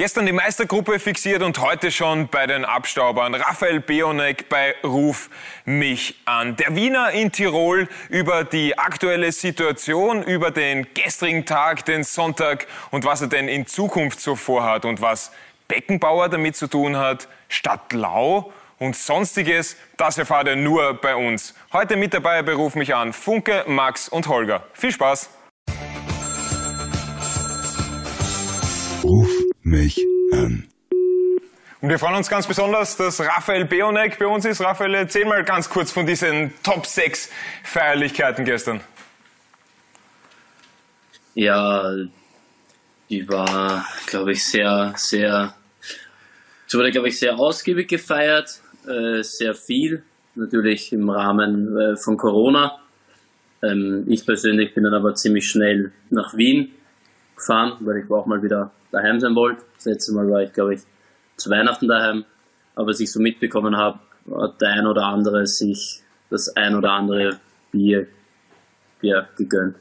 Gestern die Meistergruppe fixiert und heute schon bei den Abstaubern. Raphael Beonek bei Ruf mich an. Der Wiener in Tirol über die aktuelle Situation, über den gestrigen Tag, den Sonntag und was er denn in Zukunft so vorhat und was Beckenbauer damit zu tun hat, Stadt Lau und sonstiges, das erfahrt ihr nur bei uns. Heute mit dabei bei Ruf mich an Funke, Max und Holger. Viel Spaß! Mich an. Und wir freuen uns ganz besonders, dass Raphael Beonek bei uns ist. Raphael, erzähl mal ganz kurz von diesen Top 6 Feierlichkeiten gestern. Ja, die war, glaube ich, sehr, sehr, es wurde, glaube ich, sehr ausgiebig gefeiert, äh, sehr viel, natürlich im Rahmen äh, von Corona. Ähm, ich persönlich bin dann aber ziemlich schnell nach Wien gefahren, weil ich auch mal wieder daheim sein wollte. Das letzte Mal war ich, glaube ich, zu Weihnachten daheim. Aber was ich so mitbekommen habe, hat der ein oder andere sich das ein oder andere Bier, Bier gegönnt.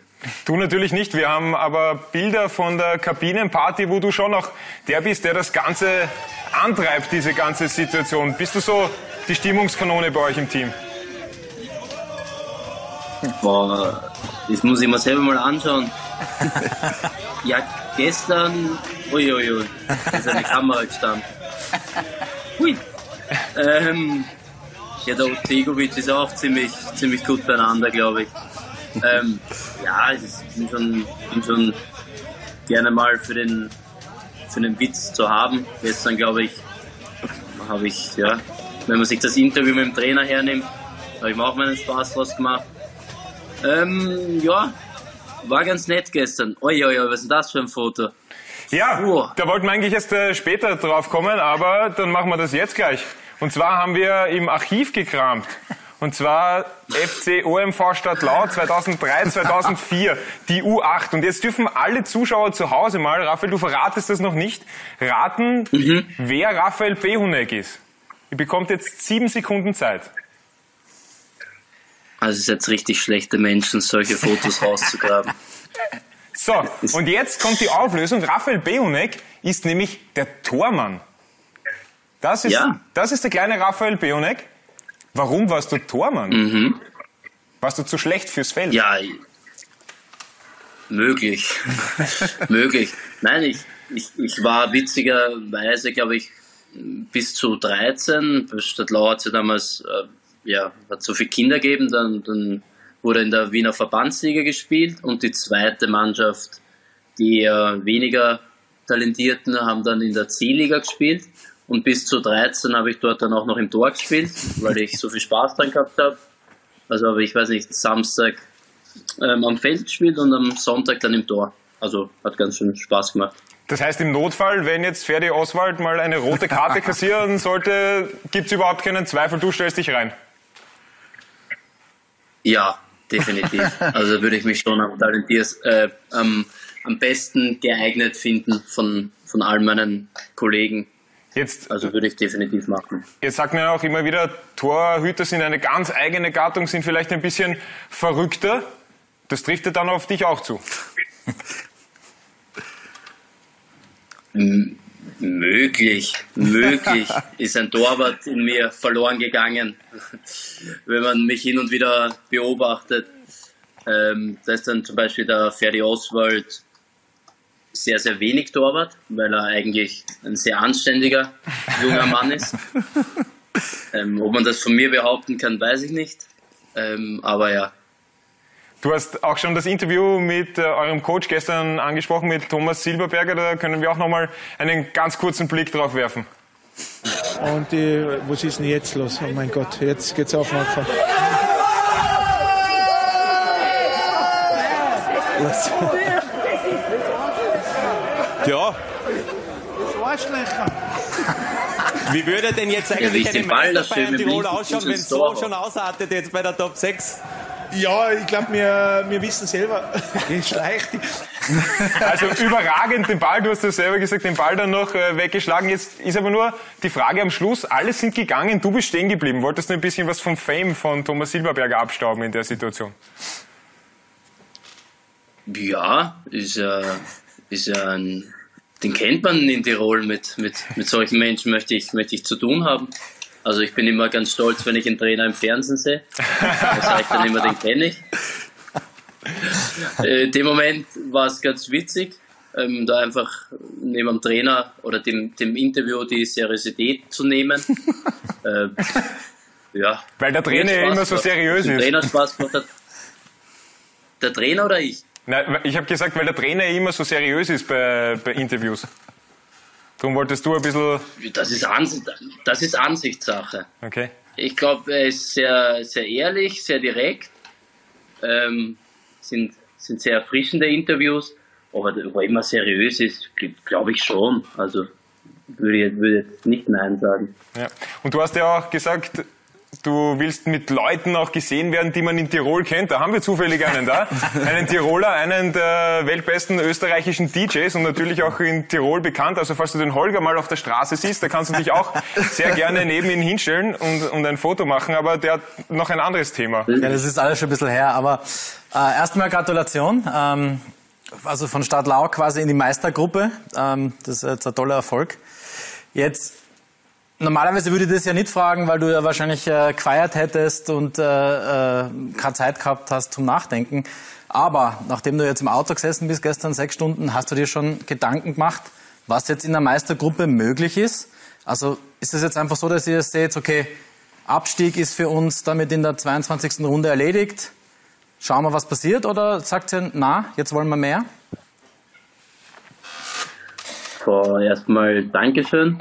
Du natürlich nicht. Wir haben aber Bilder von der Kabinenparty, wo du schon noch der bist, der das Ganze antreibt, diese ganze Situation. Bist du so die Stimmungskanone bei euch im Team? Boah, das muss ich mir selber mal anschauen. ja, gestern, uiuiui, ui, ist eine Kamera gestanden. Hui. Ähm, ja, der Otegovic ist auch ziemlich, ziemlich gut beieinander, glaube ich. Ähm, ja, ich bin schon, bin schon gerne mal für den, für den Witz zu haben. Gestern, glaube ich, habe ich, ja, wenn man sich das Interview mit dem Trainer hernimmt, habe ich mir auch meinen Spaß draus gemacht. Ähm, ja, war ganz nett gestern. Oi, oi, oi, was ist denn das für ein Foto? Ja, uh. da wollten wir eigentlich erst äh, später drauf kommen, aber dann machen wir das jetzt gleich. Und zwar haben wir im Archiv gekramt. Und zwar FC OMV Stadtlau 2003, 2004, die U8. Und jetzt dürfen alle Zuschauer zu Hause mal, Raphael, du verratest das noch nicht, raten, mhm. wer Raphael Behunek ist. Ihr bekommt jetzt sieben Sekunden Zeit. Also es ist jetzt richtig schlechte Menschen, solche Fotos rauszugraben. So, und jetzt kommt die Auflösung. Raphael Beonek ist nämlich der Tormann. Das ist, ja. das ist der kleine Raphael Beonek. Warum warst du Tormann? Mhm. Warst du zu schlecht fürs Feld? Ja, möglich. möglich. Nein, ich, ich, ich war witzigerweise, glaube ich, bis zu 13. Stadtlau hat sie damals äh, ja, hat so viele Kinder gegeben, dann, dann wurde in der Wiener Verbandsliga gespielt und die zweite Mannschaft, die eher weniger Talentierten, haben dann in der C-Liga gespielt und bis zu 13 habe ich dort dann auch noch im Tor gespielt, weil ich so viel Spaß dran gehabt habe. Also habe ich, weiß nicht, Samstag ähm, am Feld gespielt und am Sonntag dann im Tor. Also hat ganz schön Spaß gemacht. Das heißt, im Notfall, wenn jetzt Ferdi Oswald mal eine rote Karte kassieren sollte, gibt es überhaupt keinen Zweifel, du stellst dich rein. Ja, definitiv. also würde ich mich schon am, talentiers, äh, am, am besten geeignet finden von, von all meinen Kollegen. Jetzt, also würde ich definitiv machen. Jetzt sagt man ja auch immer wieder, Torhüter sind eine ganz eigene Gattung, sind vielleicht ein bisschen verrückter. Das trifft ja dann auf dich auch zu. Möglich, möglich ist ein Torwart in mir verloren gegangen, wenn man mich hin und wieder beobachtet. Ähm, da ist dann zum Beispiel der Ferdi Oswald sehr, sehr wenig Torwart, weil er eigentlich ein sehr anständiger junger Mann ist. Ähm, ob man das von mir behaupten kann, weiß ich nicht. Ähm, aber ja, Du hast auch schon das Interview mit äh, eurem Coach gestern angesprochen, mit Thomas Silberberger. Da können wir auch noch mal einen ganz kurzen Blick drauf werfen. Und die, was ist denn jetzt los? Oh mein Gott, jetzt geht's auf Mann. Ja. Wie würde denn jetzt eigentlich ja, eine Meister Bayern Tirol ausschauen, wenn es so schon ausartet jetzt bei der Top 6? Ja, ich glaube, wir, wir wissen selber, schleicht. Also überragend den Ball, du hast ja selber gesagt, den Ball dann noch äh, weggeschlagen. Jetzt ist aber nur die Frage am Schluss, alle sind gegangen, du bist stehen geblieben. Wolltest du ein bisschen was vom Fame von Thomas Silberberger abstauben in der Situation? Ja, ist ja, ist ja ein den kennt man in Tirol. Mit, mit, mit solchen Menschen möchte ich, möchte ich zu tun haben. Also ich bin immer ganz stolz, wenn ich einen Trainer im Fernsehen sehe. Da sage ich dann immer, den kenne ich. Äh, in dem Moment war es ganz witzig, ähm, da einfach neben dem Trainer oder dem, dem Interview die Seriosität zu nehmen. äh, ja. Weil der Trainer ja immer so seriös ist. Trainer Spaß gemacht hat. Der Trainer oder ich? Nein, ich habe gesagt, weil der Trainer immer so seriös ist bei, bei Interviews. Darum wolltest du ein bisschen. Das ist, Ansicht, das ist Ansichtssache. Okay. Ich glaube, er ist sehr, sehr ehrlich, sehr direkt. Ähm, sind, sind sehr erfrischende Interviews. Aber ob er immer seriös ist, glaube ich schon. Also würde ich würde nicht Nein sagen. Ja. Und du hast ja auch gesagt, Du willst mit Leuten auch gesehen werden, die man in Tirol kennt. Da haben wir zufällig einen da. Einen Tiroler, einen der weltbesten österreichischen DJs und natürlich auch in Tirol bekannt. Also falls du den Holger mal auf der Straße siehst, da kannst du dich auch sehr gerne neben ihn hinstellen und, und ein Foto machen. Aber der hat noch ein anderes Thema. Ja, das ist alles schon ein bisschen her. Aber äh, erstmal Gratulation. Ähm, also von Stadtlau quasi in die Meistergruppe. Ähm, das ist jetzt ein toller Erfolg. Jetzt Normalerweise würde ich das ja nicht fragen, weil du ja wahrscheinlich äh, gefeiert hättest und äh, äh, keine Zeit gehabt hast zum Nachdenken. Aber nachdem du jetzt im Auto gesessen bist gestern sechs Stunden, hast du dir schon Gedanken gemacht, was jetzt in der Meistergruppe möglich ist? Also ist es jetzt einfach so, dass ihr seht, okay, Abstieg ist für uns damit in der 22. Runde erledigt. Schauen wir, was passiert? Oder sagt ihr, na, jetzt wollen wir mehr? So, erstmal Dankeschön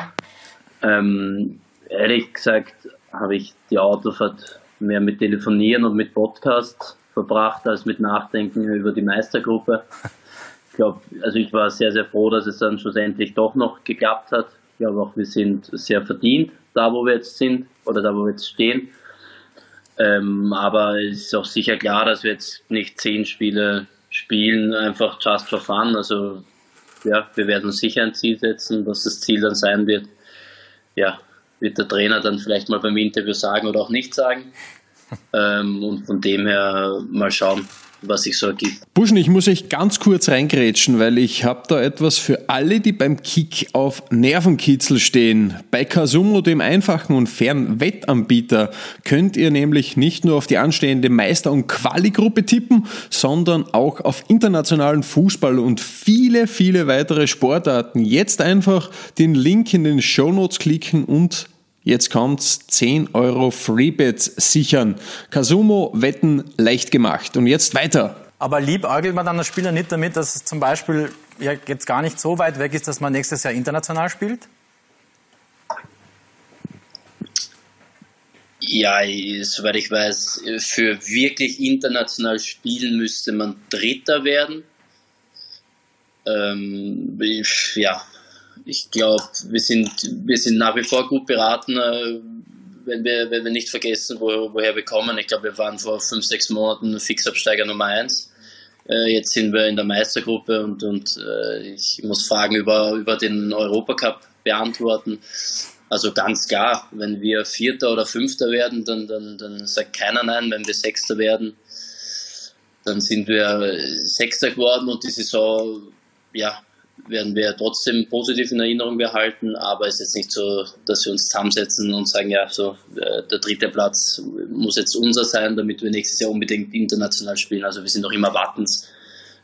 ähm, ehrlich gesagt habe ich die Autofahrt mehr mit Telefonieren und mit Podcast verbracht als mit Nachdenken über die Meistergruppe. Ich glaube, also ich war sehr, sehr froh, dass es dann schlussendlich doch noch geklappt hat. Ich glaube auch, wir sind sehr verdient da, wo wir jetzt sind oder da, wo wir jetzt stehen. Ähm, aber es ist auch sicher klar, dass wir jetzt nicht zehn Spiele spielen, einfach just for fun. Also ja, wir werden sicher ein Ziel setzen, was das Ziel dann sein wird ja, wird der Trainer dann vielleicht mal beim Interview sagen oder auch nicht sagen. Ähm, und von dem her mal schauen, was sich so ergibt. Buschen, ich muss euch ganz kurz reingrätschen, weil ich habe da etwas für alle, die beim Kick auf Nervenkitzel stehen. Bei Kasumo, dem einfachen und fairen Wettanbieter, könnt ihr nämlich nicht nur auf die anstehende Meister- und Quali-Gruppe tippen, sondern auch auf internationalen Fußball und viele, viele weitere Sportarten. Jetzt einfach den Link in den Show Notes klicken und Jetzt kommt's, 10 Euro Freebets sichern. Kasumo Wetten leicht gemacht. Und jetzt weiter. Aber liebäugelt man dann als Spieler nicht damit, dass es zum Beispiel ja, jetzt gar nicht so weit weg ist, dass man nächstes Jahr international spielt? Ja, soweit ich weiß, für wirklich international spielen müsste man Dritter werden. Ähm, ja, ich glaube, wir sind, wir sind nach wie vor gut beraten, äh, wenn, wir, wenn wir nicht vergessen, wo, woher wir kommen. Ich glaube, wir waren vor fünf, sechs Monaten Fixabsteiger Nummer eins. Äh, jetzt sind wir in der Meistergruppe und, und äh, ich muss Fragen über, über den Europacup beantworten. Also ganz klar, wenn wir Vierter oder Fünfter werden, dann, dann, dann sagt keiner nein. Wenn wir Sechster werden, dann sind wir Sechster geworden und die Saison, ja, werden wir trotzdem positiv in Erinnerung behalten, aber es ist jetzt nicht so, dass wir uns zusammensetzen und sagen, ja, so äh, der dritte Platz muss jetzt unser sein, damit wir nächstes Jahr unbedingt international spielen. Also wir sind noch immer Wattens.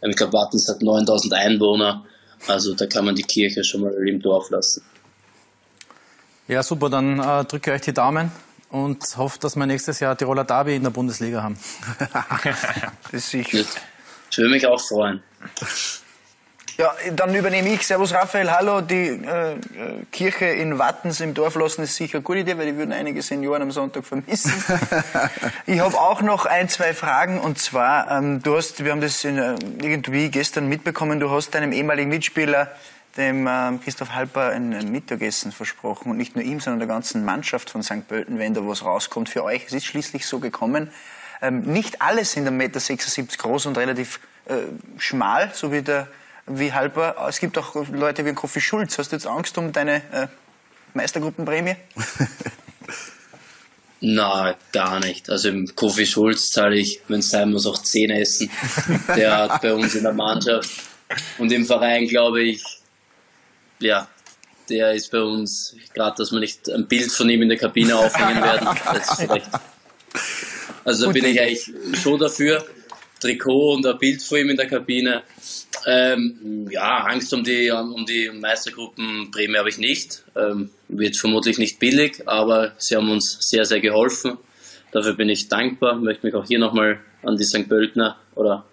Ähm, ich glaube, Wattens hat 9000 Einwohner, also da kann man die Kirche schon mal im Dorf lassen. Ja, super, dann äh, drücke ich euch die Daumen und hoffe, dass wir nächstes Jahr Tiroler Derby in der Bundesliga haben. das ist sicher. Das würde mich auch freuen. Ja, dann übernehme ich. Servus Raphael, hallo. Die äh, Kirche in Wattens im Dorf lassen ist sicher eine gute Idee, weil die würden einige Senioren am Sonntag vermissen. ich habe auch noch ein, zwei Fragen und zwar, ähm, du hast, wir haben das in, äh, irgendwie gestern mitbekommen, du hast deinem ehemaligen Mitspieler, dem ähm, Christoph Halper, ein, ein, Mittagessen versprochen und nicht nur ihm, sondern der ganzen Mannschaft von St. Pölten, wenn da was rauskommt für euch. Es ist schließlich so gekommen. Ähm, nicht alle sind 1,76 Meter groß und relativ äh, schmal, so wie der wie halber. Es gibt auch Leute wie Kofi Schulz. Hast du jetzt Angst um deine äh, Meistergruppenprämie? Na, gar nicht. Also im Kofi Schulz zahle ich, wenn es sein muss, auch 10 Essen. Der hat bei uns in der Mannschaft und im Verein, glaube ich, ja, der ist bei uns, gerade dass wir nicht ein Bild von ihm in der Kabine aufhängen werden. Also da bin ich eigentlich schon dafür. Trikot und ein Bild von ihm in der Kabine. Ähm, ja, Angst um die, um die Meistergruppenprämie habe ich nicht. Ähm, wird vermutlich nicht billig, aber sie haben uns sehr, sehr geholfen. Dafür bin ich dankbar. Möchte mich auch hier nochmal an die St. Pöltner oder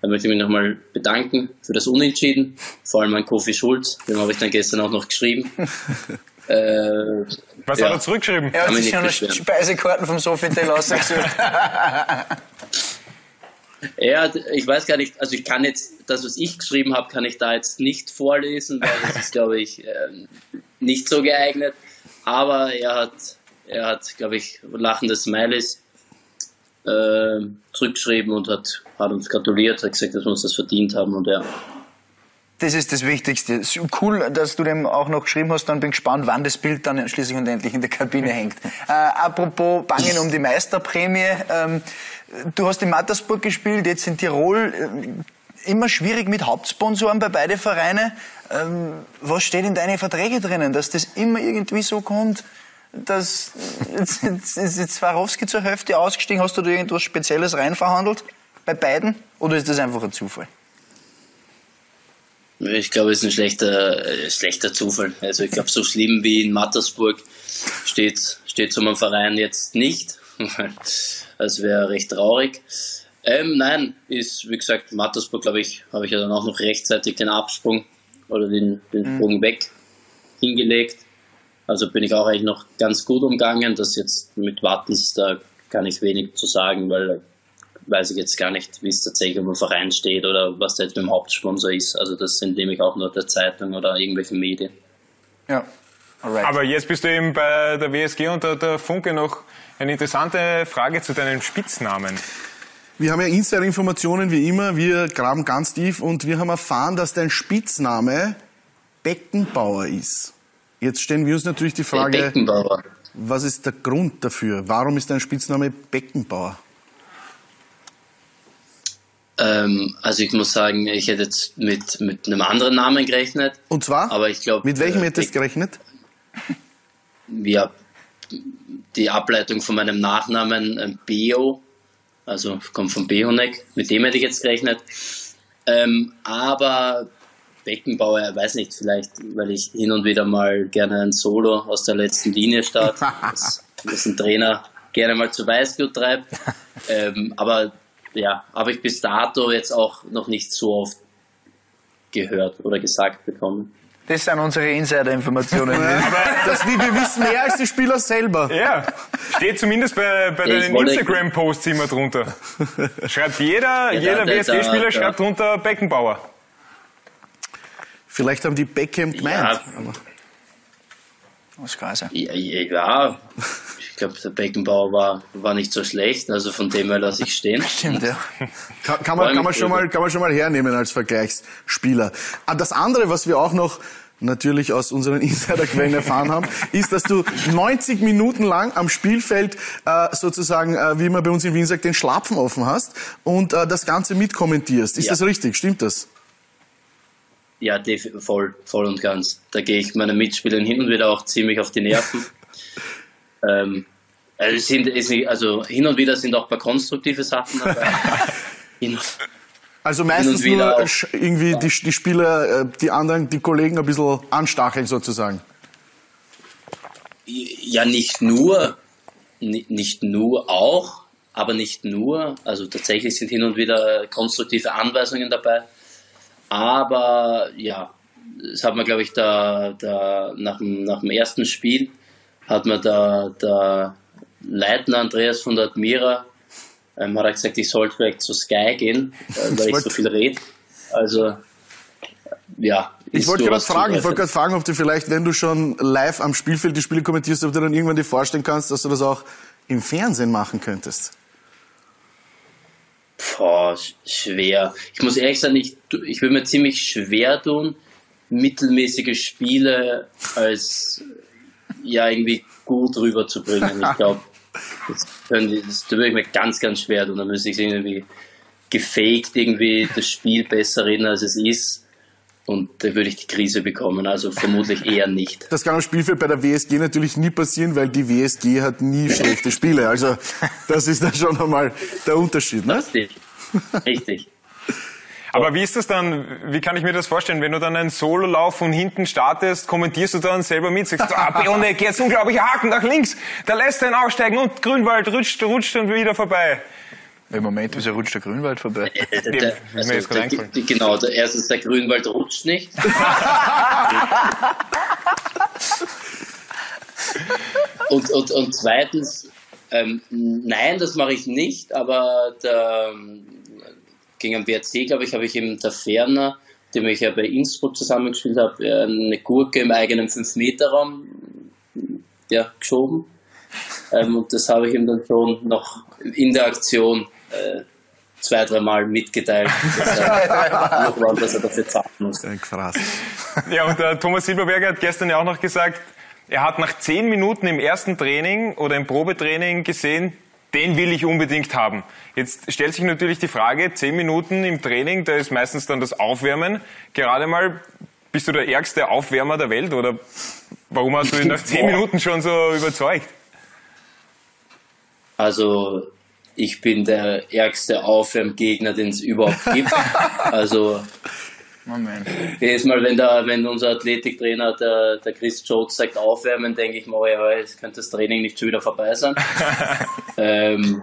da möchte ich mich nochmal bedanken für das Unentschieden. Vor allem an Kofi Schulz, dem habe ich dann gestern auch noch geschrieben. äh, Was ja. hat er zurückgeschrieben? Er hat sich schon Speisekarten vom Sofitel ausgesucht. Ja, ich weiß gar nicht, also ich kann jetzt, das, was ich geschrieben habe, kann ich da jetzt nicht vorlesen, weil das ist, glaube ich, ähm, nicht so geeignet. Aber er hat, er hat, glaube ich, lachende Smileys äh, zurückgeschrieben und hat, hat uns gratuliert, hat gesagt, dass wir uns das verdient haben und ja. Das ist das Wichtigste. Cool, dass du dem auch noch geschrieben hast. Dann bin ich gespannt, wann das Bild dann schließlich und endlich in der Kabine hängt. Äh, apropos Bangen um die Meisterprämie. Ähm, du hast in Mattersburg gespielt, jetzt in Tirol. Äh, immer schwierig mit Hauptsponsoren bei beide Vereine. Ähm, was steht in deinen Verträgen drinnen, dass das immer irgendwie so kommt? dass jetzt, jetzt ist Swarovski zur Hälfte ausgestiegen. Hast du da irgendwas Spezielles reinverhandelt bei beiden? Oder ist das einfach ein Zufall? Ich glaube, es ist ein schlechter, äh, schlechter Zufall. Also ich glaube, so schlimm wie in Mattersburg steht, steht so einem Verein jetzt nicht. das wäre recht traurig. Ähm, nein, ist, wie gesagt, Mattersburg, glaube ich, habe ich ja dann auch noch rechtzeitig den Absprung oder den, den mhm. Sprung weg hingelegt. Also bin ich auch eigentlich noch ganz gut umgangen. Das jetzt mit Wattens, da kann ich wenig zu sagen, weil weiß ich jetzt gar nicht, wie es tatsächlich um den Verein steht oder was da jetzt mit dem Hauptsponsor ist. Also das entnehme ich auch nur der Zeitung oder irgendwelchen Medien. Ja. Alright. Aber jetzt bist du eben bei der WSG und der, der Funke noch eine interessante Frage zu deinem Spitznamen. Wir haben ja Insider-Informationen wie immer, wir graben ganz tief und wir haben erfahren, dass dein Spitzname Beckenbauer ist. Jetzt stellen wir uns natürlich die Frage, Beckenbauer. was ist der Grund dafür? Warum ist dein Spitzname Beckenbauer? Ähm, also ich muss sagen, ich hätte jetzt mit, mit einem anderen Namen gerechnet. Und zwar? Aber ich glaube. Mit welchem äh, hättest du gerechnet? Ja, die Ableitung von meinem Nachnamen äh, Beo, also kommt von Behonek, mit dem hätte ich jetzt gerechnet. Ähm, aber Beckenbauer, weiß nicht, vielleicht, weil ich hin und wieder mal gerne ein Solo aus der letzten Linie starte, was, was ein Trainer gerne mal zu Weißglut treibt. Ähm, aber ja, habe ich bis dato jetzt auch noch nicht so oft gehört oder gesagt bekommen. Das sind unsere Insider-Informationen. das, wir wissen mehr als die Spieler selber. Ja, steht zumindest bei, bei deinen Instagram-Posts immer drunter. Schreibt jeder, ja, jeder WSG-Spieler schreibt drunter Beckenbauer. Vielleicht haben die Beckham gemeint. Ja, aus Kaiser. Ja, ja, ich glaube, der Beckenbauer war, war nicht so schlecht, also von dem her lasse ich stehen. Stimmt, ja. Kann, kann, man, kann, man schon mal, kann man schon mal hernehmen als Vergleichsspieler. Ah, das andere, was wir auch noch natürlich aus unseren Insiderquellen erfahren haben, ist, dass du 90 Minuten lang am Spielfeld äh, sozusagen, äh, wie man bei uns in Wien sagt, den Schlapfen offen hast und äh, das Ganze mitkommentierst. Ist ja. das richtig? Stimmt das? Ja, voll, voll und ganz. Da gehe ich meinen Mitspielern hin und wieder auch ziemlich auf die Nerven. ähm, also, sind, also hin und wieder sind auch ein paar konstruktive Sachen dabei. also meistens nur irgendwie die, die Spieler, äh, die anderen, die Kollegen ein bisschen anstacheln sozusagen. Ja, nicht nur, nicht nur auch, aber nicht nur. Also tatsächlich sind hin und wieder konstruktive Anweisungen dabei. Aber ja, das hat man, glaube ich, da, da nach, dem, nach dem ersten Spiel hat man da der Leitner Andreas von der Admira ähm, hat er gesagt, ich sollte vielleicht zu Sky gehen, äh, weil ich so viel rede. Also ja. Ich wollte gerade fragen, ich wollte gerade fragen, ob du vielleicht, wenn du schon live am Spielfeld die Spiele kommentierst, ob du dann irgendwann dir vorstellen kannst, dass du das auch im Fernsehen machen könntest. Boah, schwer. Ich muss ehrlich sagen, ich, ich würde mir ziemlich schwer tun, mittelmäßige Spiele als ja irgendwie gut rüberzubringen. Ich glaube, das, das, würde ich mir ganz, ganz schwer tun. Da müsste ich irgendwie gefaked irgendwie das Spiel besser reden, als es ist. und da würde ich die Krise bekommen. Also vermutlich eher nicht. Das kann am Spielfeld bei der WSG natürlich nie passieren, weil die WSG hat nie schlechte Spiele. Also das ist dann schon einmal der Unterschied. Ne? Richtig. Richtig. Aber wie ist das dann, wie kann ich mir das vorstellen, wenn du dann einen Sololauf von hinten startest, kommentierst du dann selber mit, sagst du, ah, Bionek, jetzt unglaublicher Haken nach links, da lässt er ihn aufsteigen und Grünwald rutscht, rutscht und wieder vorbei. Im Moment, wieso rutscht der Grünwald vorbei? Der, der, der, also, der, genau, der, erstens, der Grünwald rutscht nicht. und, und, und zweitens, ähm, nein, das mache ich nicht, aber der, gegen den WRC, glaube ich, habe ich eben der Ferner, dem ich ja bei Innsbruck zusammengespielt habe, äh, eine Gurke im eigenen 5-Meter-Raum ja, geschoben. Ähm, und das habe ich ihm dann schon noch in der Aktion äh, zwei, dreimal mitgeteilt, dass er, noch dass er dafür zahlen muss. Krass. Ja, und der Thomas Silberberger hat gestern ja auch noch gesagt, er hat nach zehn Minuten im ersten Training oder im Probetraining gesehen, den will ich unbedingt haben. Jetzt stellt sich natürlich die Frage, zehn Minuten im Training, da ist meistens dann das Aufwärmen. Gerade mal, bist du der ärgste Aufwärmer der Welt oder warum hast du ihn nach zehn Minuten schon so überzeugt? Also, ich bin der ärgste Aufwärmgegner, den es überhaupt gibt. Also, Moment. Jedes Mal, wenn, der, wenn unser Athletiktrainer, der, der Chris Jones, sagt aufwärmen, denke ich mir, oh ja, jetzt könnte das Training nicht schon wieder vorbei sein. ähm,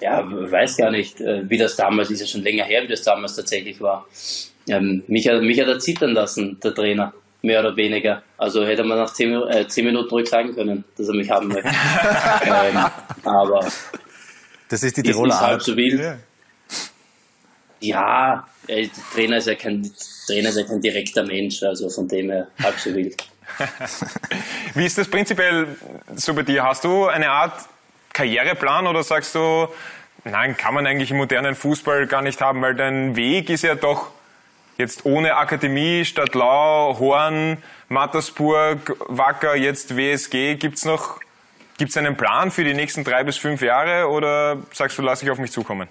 ja, weiß gar nicht, äh, wie das damals, ist ja schon länger her, wie das damals tatsächlich war. Ähm, mich, hat, mich hat er zittern lassen, der Trainer, mehr oder weniger. Also hätte man nach zehn, äh, zehn Minuten ruhig sagen können, dass er mich haben möchte. ähm, aber das ist die Tiroler ist halb so wild. Ja, ja der Trainer ist ja kein Trainer ist ja kein direkter Mensch, also von dem her halb so wild. Wie ist das prinzipiell so bei dir? Hast du eine Art Karriereplan oder sagst du, nein, kann man eigentlich im modernen Fußball gar nicht haben, weil dein Weg ist ja doch jetzt ohne Akademie, Stadtlau, Horn, Mattersburg, Wacker, jetzt WSG. Gibt es noch gibt's einen Plan für die nächsten drei bis fünf Jahre oder sagst du, lass ich auf mich zukommen?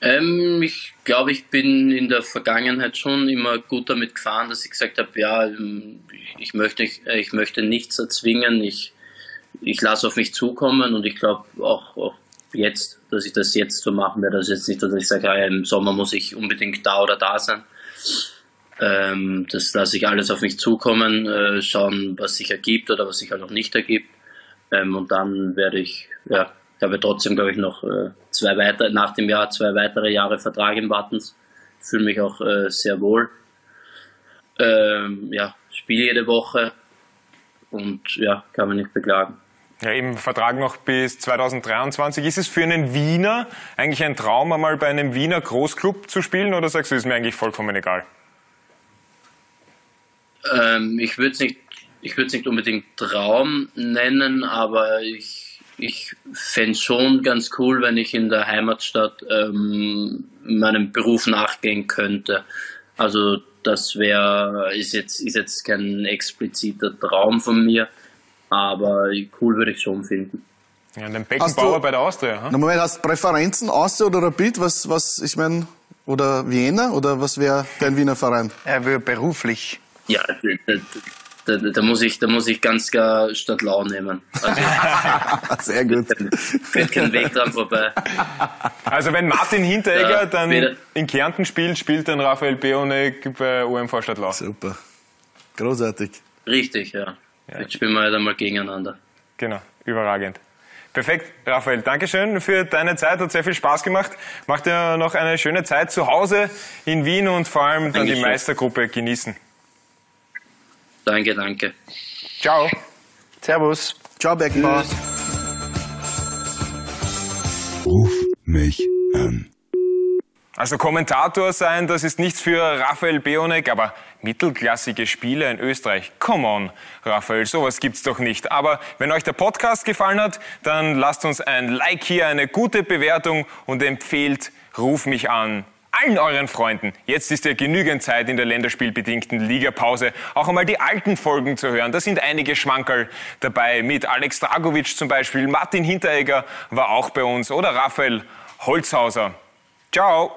Ähm, ich glaube, ich bin in der Vergangenheit schon immer gut damit gefahren, dass ich gesagt habe, ja, ähm, ich möchte, ich möchte nichts erzwingen, ich, ich lasse auf mich zukommen und ich glaube auch, auch jetzt, dass ich das jetzt so machen werde. Also jetzt nicht, dass ich sage, ja, im Sommer muss ich unbedingt da oder da sein. Ähm, das lasse ich alles auf mich zukommen, äh, schauen, was sich ergibt oder was sich halt auch nicht ergibt. Ähm, und dann werde ich, ja, ich habe trotzdem, glaube ich, noch äh, zwei weitere, nach dem Jahr zwei weitere Jahre Vertrag im Wattens. Fühle mich auch äh, sehr wohl. Ähm, ja, spiele jede Woche und ja, kann man nicht beklagen. Ja, eben Vertrag noch bis 2023. Ist es für einen Wiener eigentlich ein Traum, einmal bei einem Wiener Großclub zu spielen oder sagst du, ist mir eigentlich vollkommen egal? Ähm, ich würde es nicht, nicht unbedingt Traum nennen, aber ich ich fände es schon ganz cool, wenn ich in der Heimatstadt ähm, meinem Beruf nachgehen könnte. Also das wäre, ist jetzt, ist jetzt kein expliziter Traum von mir, aber cool würde ich schon finden. Ja, den Beckenbauer bei der Austria. Hm? Moment, hast du Präferenzen, Austria oder Rapid? Was, was, ich meine, oder Vienna? Oder was wäre dein Wiener Verein? Er will beruflich. Ja, da, da, muss ich, da muss ich ganz klar Stadtlau nehmen. Also, Sehr gut. Führt kein Weg dran vorbei. Also wenn Martin Hinteregger ja, dann weder. in Kärnten spielt, spielt dann Raphael Beonek bei OMV Stadtlau. Super. Großartig. Richtig, ja. ja. Jetzt spielen wir halt einmal gegeneinander. Genau, überragend. Perfekt, Raphael. Dankeschön für deine Zeit. Hat sehr viel Spaß gemacht. Macht dir noch eine schöne Zeit zu Hause in Wien und vor allem dann Dankeschön. die Meistergruppe genießen. Danke, danke. Ciao. Servus. Ciao, Beckenbauer. Ruf mich an. Also Kommentator sein, das ist nichts für Raphael Beonek, aber mittelklassige Spiele in Österreich. Come on, Raphael, sowas gibt's doch nicht. Aber wenn euch der Podcast gefallen hat, dann lasst uns ein Like hier, eine gute Bewertung und empfehlt Ruf mich an allen euren Freunden. Jetzt ist ja genügend Zeit in der länderspielbedingten Ligapause, auch einmal die alten Folgen zu hören. Da sind einige Schmankerl dabei, mit Alex Dragovic zum Beispiel, Martin Hinteregger war auch bei uns oder Raphael Holzhauser. Ciao!